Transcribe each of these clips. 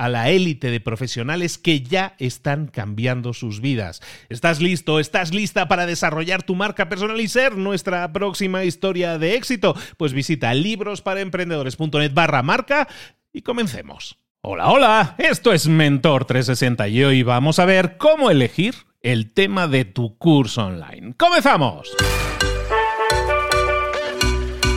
a la élite de profesionales que ya están cambiando sus vidas. ¿Estás listo? ¿Estás lista para desarrollar tu marca personal y ser nuestra próxima historia de éxito? Pues visita librosparaemprendedores.net barra marca y comencemos. Hola, hola, esto es Mentor 360 y hoy vamos a ver cómo elegir el tema de tu curso online. ¡Comenzamos!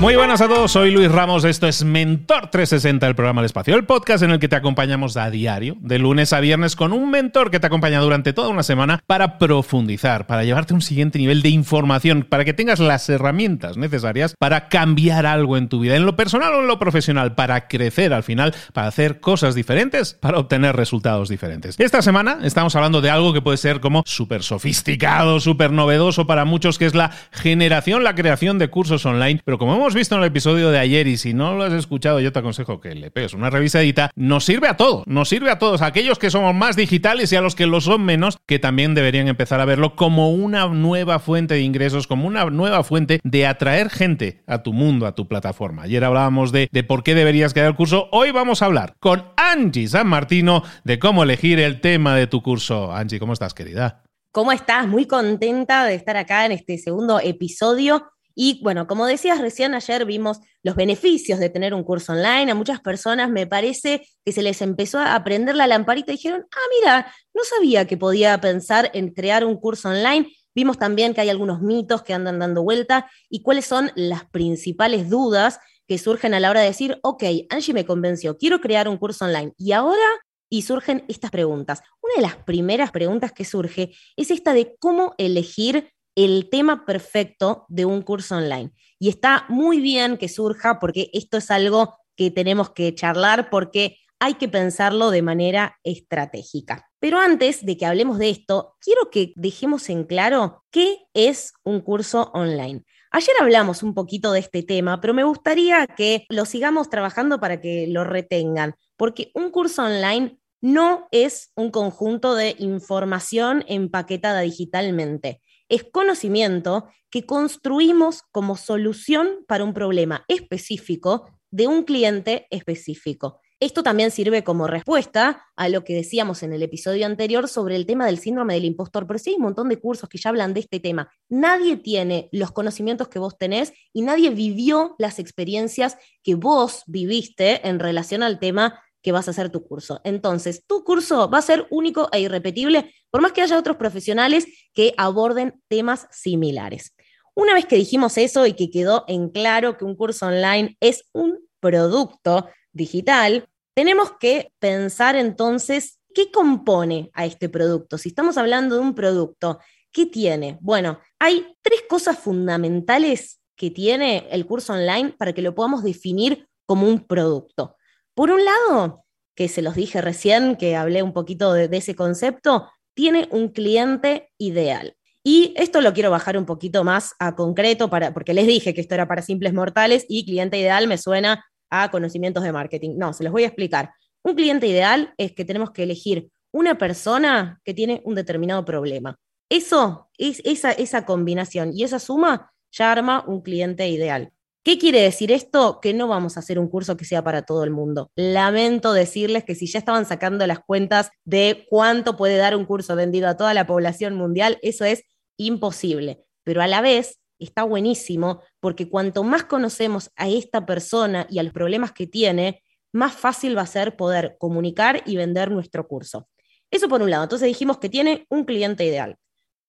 Muy buenas a todos, soy Luis Ramos, esto es Mentor 360, el programa del espacio, el podcast en el que te acompañamos a diario, de lunes a viernes, con un mentor que te acompaña durante toda una semana para profundizar, para llevarte a un siguiente nivel de información, para que tengas las herramientas necesarias para cambiar algo en tu vida, en lo personal o en lo profesional, para crecer al final, para hacer cosas diferentes, para obtener resultados diferentes. Esta semana estamos hablando de algo que puede ser como súper sofisticado, súper novedoso para muchos, que es la generación, la creación de cursos online, pero como hemos visto en el episodio de ayer y si no lo has escuchado, yo te aconsejo que le pegues una revisadita. Nos sirve a todos, nos sirve a todos, a aquellos que somos más digitales y a los que lo son menos, que también deberían empezar a verlo como una nueva fuente de ingresos, como una nueva fuente de atraer gente a tu mundo, a tu plataforma. Ayer hablábamos de, de por qué deberías crear el curso. Hoy vamos a hablar con Angie San Martino de cómo elegir el tema de tu curso. Angie, ¿cómo estás, querida? ¿Cómo estás? Muy contenta de estar acá en este segundo episodio y bueno, como decías recién, ayer vimos los beneficios de tener un curso online. A muchas personas me parece que se les empezó a prender la lamparita y dijeron, ah, mira, no sabía que podía pensar en crear un curso online. Vimos también que hay algunos mitos que andan dando vuelta y cuáles son las principales dudas que surgen a la hora de decir, ok, Angie me convenció, quiero crear un curso online. Y ahora, y surgen estas preguntas. Una de las primeras preguntas que surge es esta de cómo elegir el tema perfecto de un curso online. Y está muy bien que surja porque esto es algo que tenemos que charlar porque hay que pensarlo de manera estratégica. Pero antes de que hablemos de esto, quiero que dejemos en claro qué es un curso online. Ayer hablamos un poquito de este tema, pero me gustaría que lo sigamos trabajando para que lo retengan, porque un curso online no es un conjunto de información empaquetada digitalmente es conocimiento que construimos como solución para un problema específico de un cliente específico. Esto también sirve como respuesta a lo que decíamos en el episodio anterior sobre el tema del síndrome del impostor, pero sí hay un montón de cursos que ya hablan de este tema. Nadie tiene los conocimientos que vos tenés y nadie vivió las experiencias que vos viviste en relación al tema que vas a hacer tu curso. Entonces, tu curso va a ser único e irrepetible, por más que haya otros profesionales que aborden temas similares. Una vez que dijimos eso y que quedó en claro que un curso online es un producto digital, tenemos que pensar entonces qué compone a este producto. Si estamos hablando de un producto, ¿qué tiene? Bueno, hay tres cosas fundamentales que tiene el curso online para que lo podamos definir como un producto. Por un lado, que se los dije recién, que hablé un poquito de, ese concepto, tiene un cliente ideal. Y esto lo quiero bajar un poquito más a concreto, para, porque les dije que esto era para simples mortales y cliente ideal me suena a conocimientos de marketing. No, se los voy a explicar. Un cliente ideal es que tenemos que elegir una persona que tiene un determinado problema. Eso, es, esa, esa combinación y esa suma ya arma un cliente ideal. ¿Qué quiere decir esto? Que no vamos a hacer un curso que sea para todo el mundo. Lamento decirles que si ya estaban sacando las cuentas de cuánto puede dar un curso vendido a toda la población mundial, eso es imposible. Pero a la vez está buenísimo porque cuanto más conocemos a esta persona y a los problemas que tiene, más fácil va a ser poder comunicar y vender nuestro curso. Eso por un lado. Entonces dijimos que tiene un cliente ideal.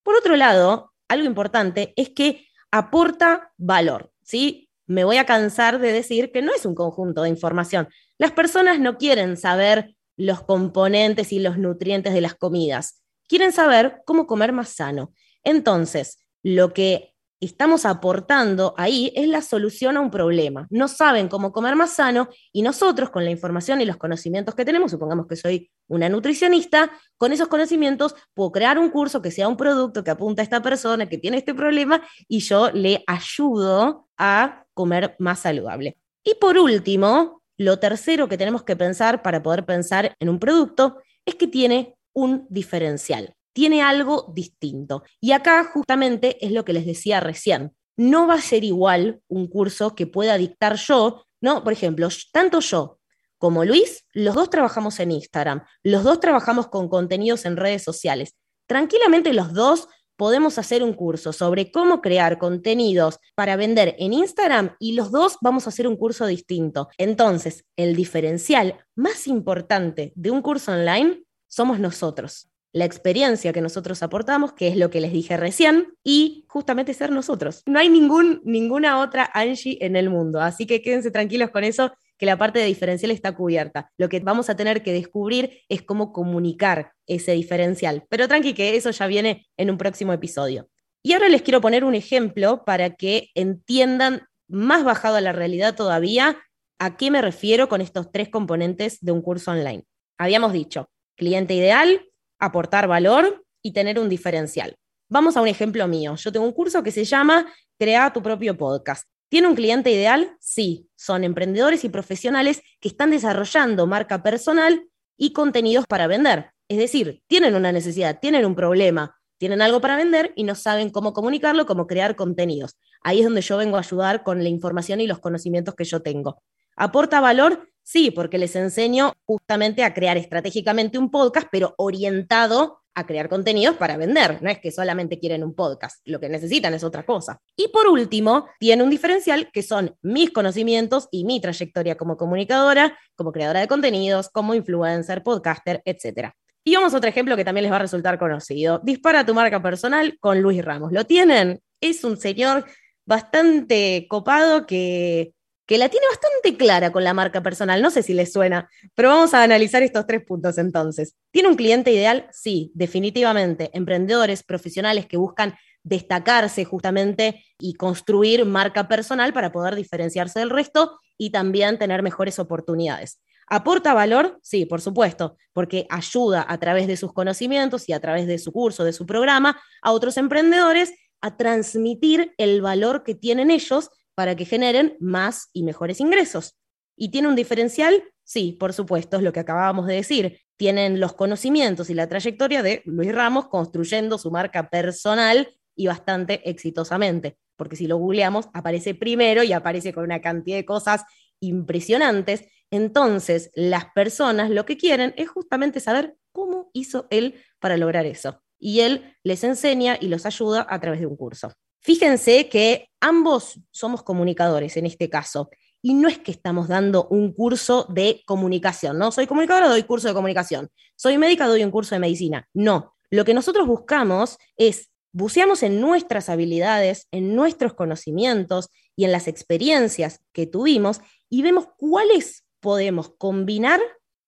Por otro lado, algo importante es que aporta valor, ¿sí? Me voy a cansar de decir que no es un conjunto de información. Las personas no quieren saber los componentes y los nutrientes de las comidas, quieren saber cómo comer más sano. Entonces, lo que estamos aportando ahí es la solución a un problema. No saben cómo comer más sano y nosotros con la información y los conocimientos que tenemos, supongamos que soy una nutricionista, con esos conocimientos puedo crear un curso que sea un producto que apunta a esta persona que tiene este problema y yo le ayudo a comer más saludable. Y por último, lo tercero que tenemos que pensar para poder pensar en un producto es que tiene un diferencial tiene algo distinto. Y acá justamente es lo que les decía recién. No va a ser igual un curso que pueda dictar yo, ¿no? Por ejemplo, tanto yo como Luis, los dos trabajamos en Instagram, los dos trabajamos con contenidos en redes sociales. Tranquilamente los dos podemos hacer un curso sobre cómo crear contenidos para vender en Instagram y los dos vamos a hacer un curso distinto. Entonces, el diferencial más importante de un curso online somos nosotros la experiencia que nosotros aportamos, que es lo que les dije recién, y justamente ser nosotros. No hay ningún, ninguna otra Angie en el mundo, así que quédense tranquilos con eso, que la parte de diferencial está cubierta. Lo que vamos a tener que descubrir es cómo comunicar ese diferencial. Pero tranqui que eso ya viene en un próximo episodio. Y ahora les quiero poner un ejemplo para que entiendan más bajado a la realidad todavía a qué me refiero con estos tres componentes de un curso online. Habíamos dicho, cliente ideal, aportar valor y tener un diferencial. Vamos a un ejemplo mío. Yo tengo un curso que se llama Crea tu propio podcast. ¿Tiene un cliente ideal? Sí, son emprendedores y profesionales que están desarrollando marca personal y contenidos para vender. Es decir, tienen una necesidad, tienen un problema, tienen algo para vender y no saben cómo comunicarlo, cómo crear contenidos. Ahí es donde yo vengo a ayudar con la información y los conocimientos que yo tengo. ¿Aporta valor? Sí, porque les enseño justamente a crear estratégicamente un podcast, pero orientado a crear contenidos para vender. No es que solamente quieren un podcast, lo que necesitan es otra cosa. Y por último, tiene un diferencial que son mis conocimientos y mi trayectoria como comunicadora, como creadora de contenidos, como influencer, podcaster, etc. Y vamos a otro ejemplo que también les va a resultar conocido. Dispara tu marca personal con Luis Ramos. ¿Lo tienen? Es un señor bastante copado que que la tiene bastante clara con la marca personal. No sé si les suena, pero vamos a analizar estos tres puntos entonces. ¿Tiene un cliente ideal? Sí, definitivamente. Emprendedores, profesionales que buscan destacarse justamente y construir marca personal para poder diferenciarse del resto y también tener mejores oportunidades. ¿Aporta valor? Sí, por supuesto, porque ayuda a través de sus conocimientos y a través de su curso, de su programa, a otros emprendedores a transmitir el valor que tienen ellos para que generen más y mejores ingresos. ¿Y tiene un diferencial? Sí, por supuesto, es lo que acabábamos de decir. Tienen los conocimientos y la trayectoria de Luis Ramos construyendo su marca personal y bastante exitosamente, porque si lo googleamos aparece primero y aparece con una cantidad de cosas impresionantes. Entonces, las personas lo que quieren es justamente saber cómo hizo él para lograr eso. Y él les enseña y los ayuda a través de un curso. Fíjense que ambos somos comunicadores en este caso. Y no es que estamos dando un curso de comunicación, ¿no? Soy comunicadora, doy curso de comunicación. Soy médica, doy un curso de medicina. No. Lo que nosotros buscamos es, buceamos en nuestras habilidades, en nuestros conocimientos y en las experiencias que tuvimos y vemos cuáles podemos combinar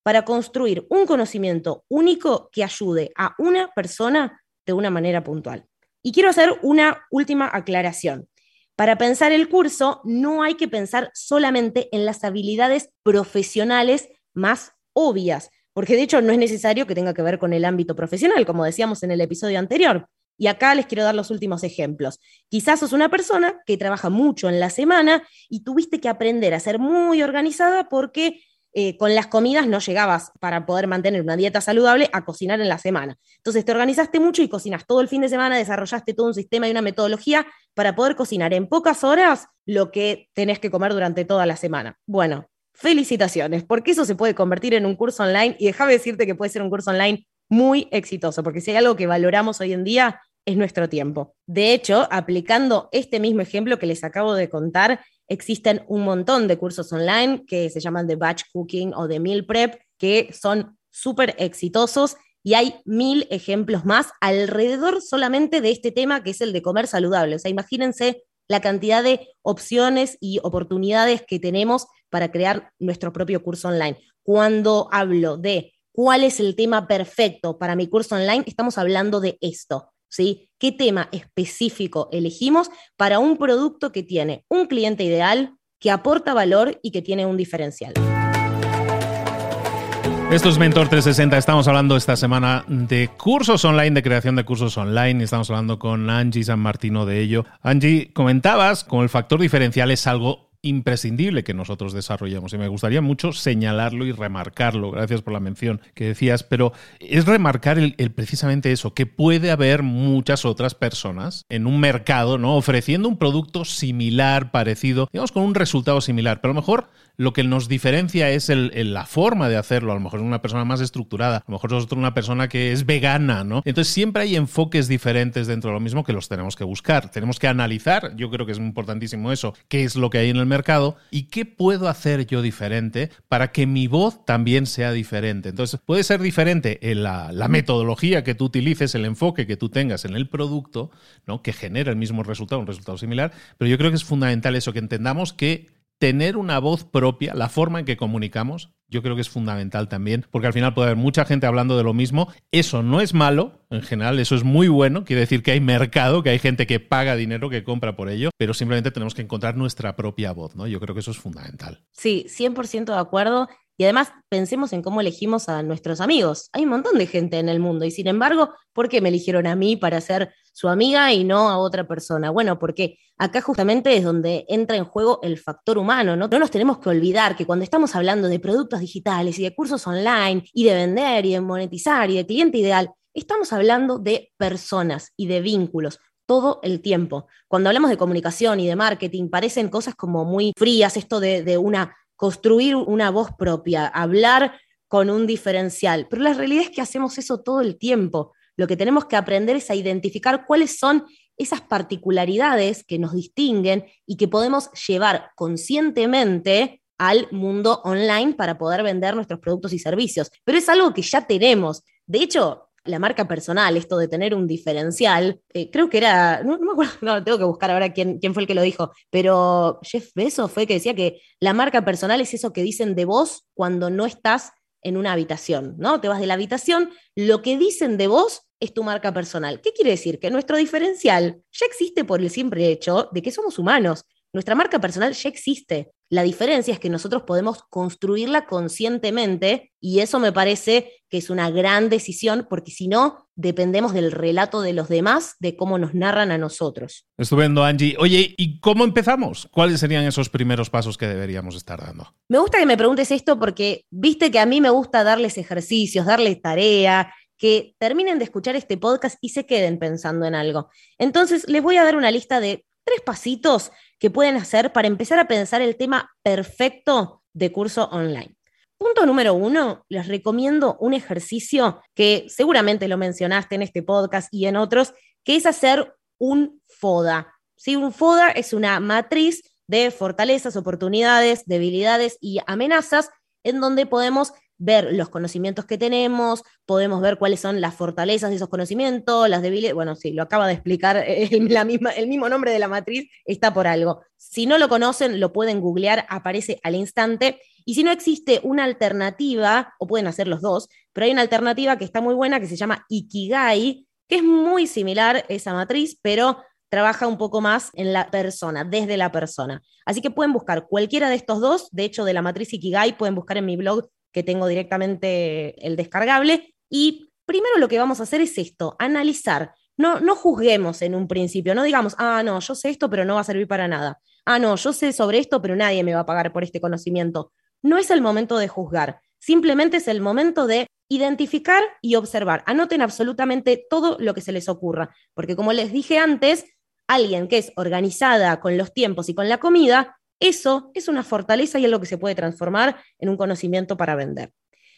para construir un conocimiento único que ayude a una persona de una manera puntual. Y quiero hacer una última aclaración. Para pensar el curso no hay que pensar solamente en las habilidades profesionales más obvias, porque de hecho no es necesario que tenga que ver con el ámbito profesional, como decíamos en el episodio anterior. Y acá les quiero dar los últimos ejemplos. Quizás sos una persona que trabaja mucho en la semana y tuviste que aprender a ser muy organizada porque eh, con las comidas no llegabas para poder mantener una dieta saludable a cocinar en la semana. Entonces te organizaste mucho y cocinas todo el fin de semana, desarrollaste todo un sistema y una metodología para poder cocinar en pocas horas lo que tenés que comer durante toda la semana. Bueno, felicitaciones, porque eso se puede convertir en un curso online y déjame decirte que puede ser un curso online muy exitoso, porque si hay algo que valoramos hoy en día es nuestro tiempo. De hecho, aplicando este mismo ejemplo que les acabo de contar, existen un montón de cursos online que se llaman de batch cooking o de meal prep, que son súper exitosos y hay mil ejemplos más alrededor solamente de este tema que es el de comer saludable. O sea, imagínense la cantidad de opciones y oportunidades que tenemos para crear nuestro propio curso online. Cuando hablo de cuál es el tema perfecto para mi curso online, estamos hablando de esto. ¿sí? ¿Qué tema específico elegimos para un producto que tiene un cliente ideal, que aporta valor y que tiene un diferencial? Esto es Mentor 360. Estamos hablando esta semana de cursos online, de creación de cursos online. Estamos hablando con Angie San Martino de ello. Angie, comentabas como el factor diferencial es algo imprescindible que nosotros desarrollemos. Y me gustaría mucho señalarlo y remarcarlo. Gracias por la mención que decías, pero es remarcar el, precisamente eso, que puede haber muchas otras personas en un mercado, ¿no? Ofreciendo un producto similar, parecido, digamos, con un resultado similar. Pero a lo mejor lo que nos diferencia es el, la forma de hacerlo. A lo mejor es una persona más estructurada, a lo mejor es una persona que es vegana, ¿no? Entonces siempre hay enfoques diferentes dentro de lo mismo que los tenemos que buscar. Tenemos que analizar, yo creo que es importantísimo eso, qué es lo que hay en el mercado y qué puedo hacer yo diferente para que mi voz también sea diferente. Entonces puede ser diferente en la, la metodología que tú utilices, el enfoque que tú tengas en el producto, ¿no? Que genera el mismo resultado, un resultado similar, pero yo creo que es fundamental eso, que entendamos que tener una voz propia, la forma en que comunicamos, yo creo que es fundamental también, porque al final puede haber mucha gente hablando de lo mismo. Eso no es malo, en general, eso es muy bueno, quiere decir que hay mercado, que hay gente que paga dinero, que compra por ello, pero simplemente tenemos que encontrar nuestra propia voz, ¿no? Yo creo que eso es fundamental. Sí, 100% de acuerdo. Y además pensemos en cómo elegimos a nuestros amigos. Hay un montón de gente en el mundo y sin embargo, ¿por qué me eligieron a mí para ser su amiga y no a otra persona? Bueno, porque acá justamente es donde entra en juego el factor humano, ¿no? No nos tenemos que olvidar que cuando estamos hablando de productos digitales y de cursos online y de vender y de monetizar y de cliente ideal, estamos hablando de personas y de vínculos todo el tiempo. Cuando hablamos de comunicación y de marketing, parecen cosas como muy frías, esto de, de una construir una voz propia, hablar con un diferencial. Pero la realidad es que hacemos eso todo el tiempo. Lo que tenemos que aprender es a identificar cuáles son esas particularidades que nos distinguen y que podemos llevar conscientemente al mundo online para poder vender nuestros productos y servicios. Pero es algo que ya tenemos. De hecho, la marca personal, esto de tener un diferencial, eh, creo que era, no, me acuerdo, no, tengo que buscar ahora quién, quién fue el que lo dijo, pero Jeff Bezos fue que decía que la marca personal es eso que dicen de vos cuando no estás en una habitación, ¿no? Te vas de la habitación, lo que dicen de vos es tu marca personal. ¿Qué quiere decir? Que nuestro diferencial ya existe por el simple hecho de que somos humanos. Nuestra marca personal ya existe. La diferencia es que nosotros podemos construirla conscientemente y eso me parece que es una gran decisión porque si no, dependemos del relato de los demás, de cómo nos narran a nosotros. Estupendo, Angie. Oye, ¿y cómo empezamos? ¿Cuáles serían esos primeros pasos que deberíamos estar dando? Me gusta que me preguntes esto porque viste que a mí me gusta darles ejercicios, darles tarea, que terminen de escuchar este podcast y se queden pensando en algo. Entonces, les voy a dar una lista de tres pasitos que pueden hacer para empezar a pensar el tema perfecto de curso online. Punto número uno, les recomiendo un ejercicio que seguramente lo mencionaste en este podcast y en otros, que es hacer un FODA. ¿Sí? Un FODA es una matriz de fortalezas, oportunidades, debilidades y amenazas en donde podemos ver los conocimientos que tenemos, podemos ver cuáles son las fortalezas de esos conocimientos, las debilidades. Bueno, sí, lo acaba de explicar el, la misma, el mismo nombre de la matriz, está por algo. Si no lo conocen, lo pueden googlear, aparece al instante. Y si no existe una alternativa, o pueden hacer los dos, pero hay una alternativa que está muy buena que se llama Ikigai, que es muy similar a esa matriz, pero trabaja un poco más en la persona, desde la persona. Así que pueden buscar cualquiera de estos dos. De hecho, de la matriz Ikigai pueden buscar en mi blog que tengo directamente el descargable. Y primero lo que vamos a hacer es esto, analizar no, no juzguemos en un principio, no digamos, ah, no, yo sé esto, pero no va a servir para nada. Ah, no, yo sé sobre esto, pero nadie me va a pagar por este conocimiento. No es el momento de juzgar, simplemente es el momento de identificar y observar. Anoten absolutamente todo lo que se les ocurra, porque como les dije antes, alguien que es organizada con los tiempos y con la comida, eso es una fortaleza y es lo que se puede transformar en un conocimiento para vender.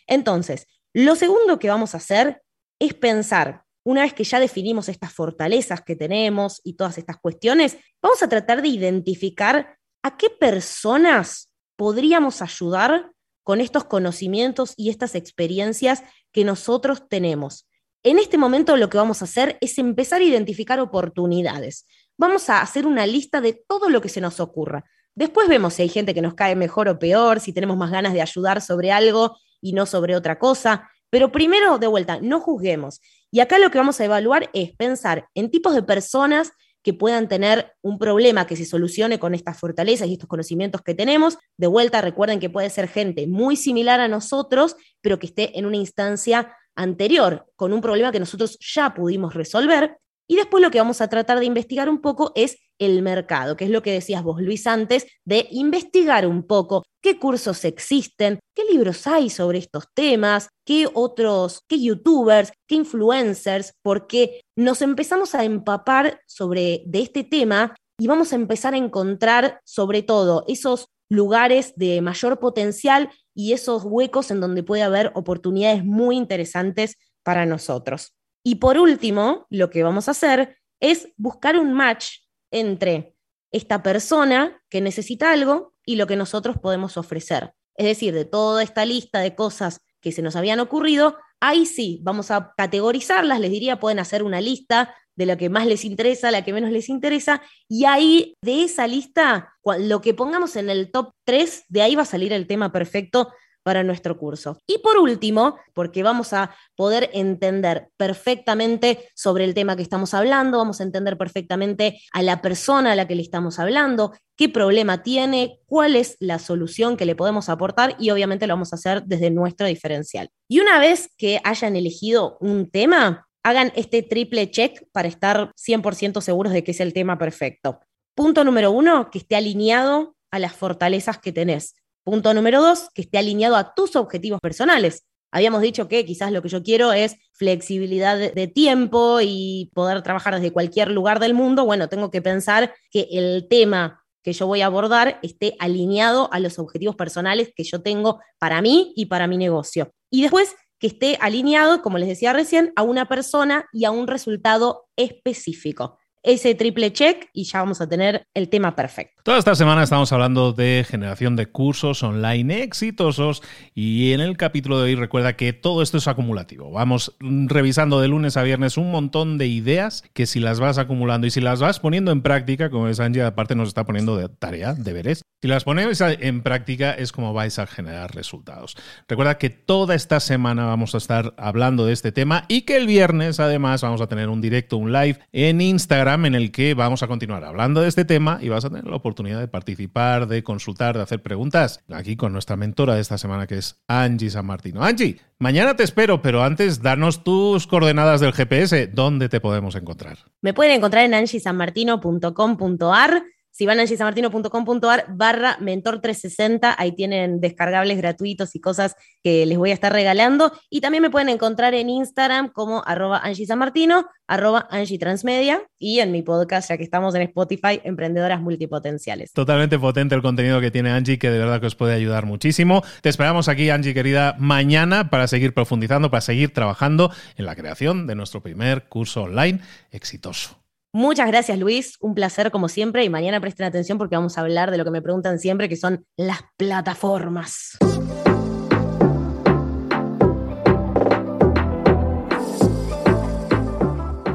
Entonces, lo segundo que vamos a hacer es pensar, una vez que ya definimos estas fortalezas que tenemos y todas estas cuestiones, vamos a tratar de identificar a qué personas podríamos ayudar con estos conocimientos y estas experiencias que nosotros tenemos. En este momento lo que vamos a hacer es empezar a identificar oportunidades. Vamos a hacer una lista de todo lo que se nos ocurra. Después vemos si hay gente que nos cae mejor o peor, si tenemos más ganas de ayudar sobre algo y no sobre otra cosa. Pero primero, de vuelta, no juzguemos. Y acá lo que vamos a evaluar es pensar en tipos de personas que puedan tener un problema que se solucione con estas fortalezas y estos conocimientos que tenemos. De vuelta, recuerden que puede ser gente muy similar a nosotros, pero que esté en una instancia anterior, con un problema que nosotros ya pudimos resolver. Y después lo que vamos a tratar de investigar un poco es el mercado, que es lo que decías vos, Luis, antes, de investigar un poco qué cursos existen, qué libros hay sobre estos temas, qué otros, qué youtubers, qué influencers, porque nos empezamos a empapar sobre de este tema y vamos a empezar a encontrar sobre todo esos lugares de mayor potencial y esos huecos en donde puede haber oportunidades muy interesantes para nosotros. Y por último, lo que vamos a hacer es buscar un match entre esta persona que necesita algo y lo que nosotros podemos ofrecer. Es decir, de toda esta lista de cosas que se nos habían ocurrido, ahí sí, vamos a categorizarlas, les diría, pueden hacer una lista de lo que más les interesa, la que menos les interesa, y ahí de esa lista, lo que pongamos en el top 3, de ahí va a salir el tema perfecto para nuestro curso. Y por último, porque vamos a poder entender perfectamente sobre el tema que estamos hablando, vamos a entender perfectamente a la persona a la que le estamos hablando, qué problema tiene, cuál es la solución que le podemos aportar y obviamente lo vamos a hacer desde nuestro diferencial. Y una vez que hayan elegido un tema, hagan este triple check para estar 100% seguros de que es el tema perfecto. Punto número uno, que esté alineado a las fortalezas que tenés. Punto número dos, que esté alineado a tus objetivos personales. Habíamos dicho que quizás lo que yo quiero es flexibilidad de tiempo y poder trabajar desde cualquier lugar del mundo. Bueno, tengo que pensar que el tema que yo voy a abordar esté alineado a los objetivos personales que yo tengo para mí y para mi negocio. Y después que esté alineado, como les decía recién, a una persona y a un resultado específico ese triple check y ya vamos a tener el tema perfecto. Toda esta semana estamos hablando de generación de cursos online exitosos y en el capítulo de hoy recuerda que todo esto es acumulativo. Vamos revisando de lunes a viernes un montón de ideas que si las vas acumulando y si las vas poniendo en práctica, como es Angie, aparte nos está poniendo de tarea, deberes, si las ponemos en práctica es como vais a generar resultados. Recuerda que toda esta semana vamos a estar hablando de este tema y que el viernes además vamos a tener un directo, un live en Instagram en el que vamos a continuar hablando de este tema y vas a tener la oportunidad de participar, de consultar, de hacer preguntas aquí con nuestra mentora de esta semana que es Angie San Martino. Angie, mañana te espero, pero antes danos tus coordenadas del GPS. ¿Dónde te podemos encontrar? Me pueden encontrar en angiesanmartino.com.ar si van a gisamartino.com.ar barra mentor360, ahí tienen descargables gratuitos y cosas que les voy a estar regalando. Y también me pueden encontrar en Instagram como arroba angisamartino, arroba angitransmedia y en mi podcast, ya que estamos en Spotify, Emprendedoras Multipotenciales. Totalmente potente el contenido que tiene Angie, que de verdad que os puede ayudar muchísimo. Te esperamos aquí, Angie, querida, mañana para seguir profundizando, para seguir trabajando en la creación de nuestro primer curso online exitoso. Muchas gracias Luis, un placer como siempre y mañana presten atención porque vamos a hablar de lo que me preguntan siempre, que son las plataformas.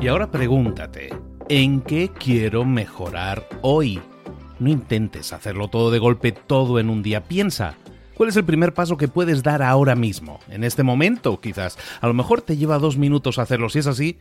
Y ahora pregúntate, ¿en qué quiero mejorar hoy? No intentes hacerlo todo de golpe, todo en un día. Piensa, ¿cuál es el primer paso que puedes dar ahora mismo? En este momento, quizás. A lo mejor te lleva dos minutos hacerlo. Si es así,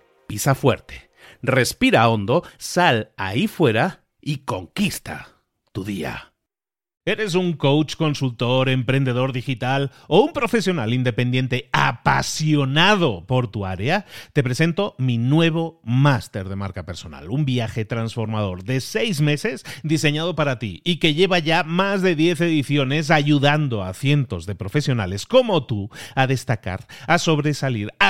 pisa fuerte, respira hondo, sal ahí fuera y conquista tu día. ¿Eres un coach, consultor, emprendedor digital o un profesional independiente apasionado por tu área? Te presento mi nuevo máster de marca personal, un viaje transformador de seis meses diseñado para ti y que lleva ya más de 10 ediciones ayudando a cientos de profesionales como tú a destacar, a sobresalir,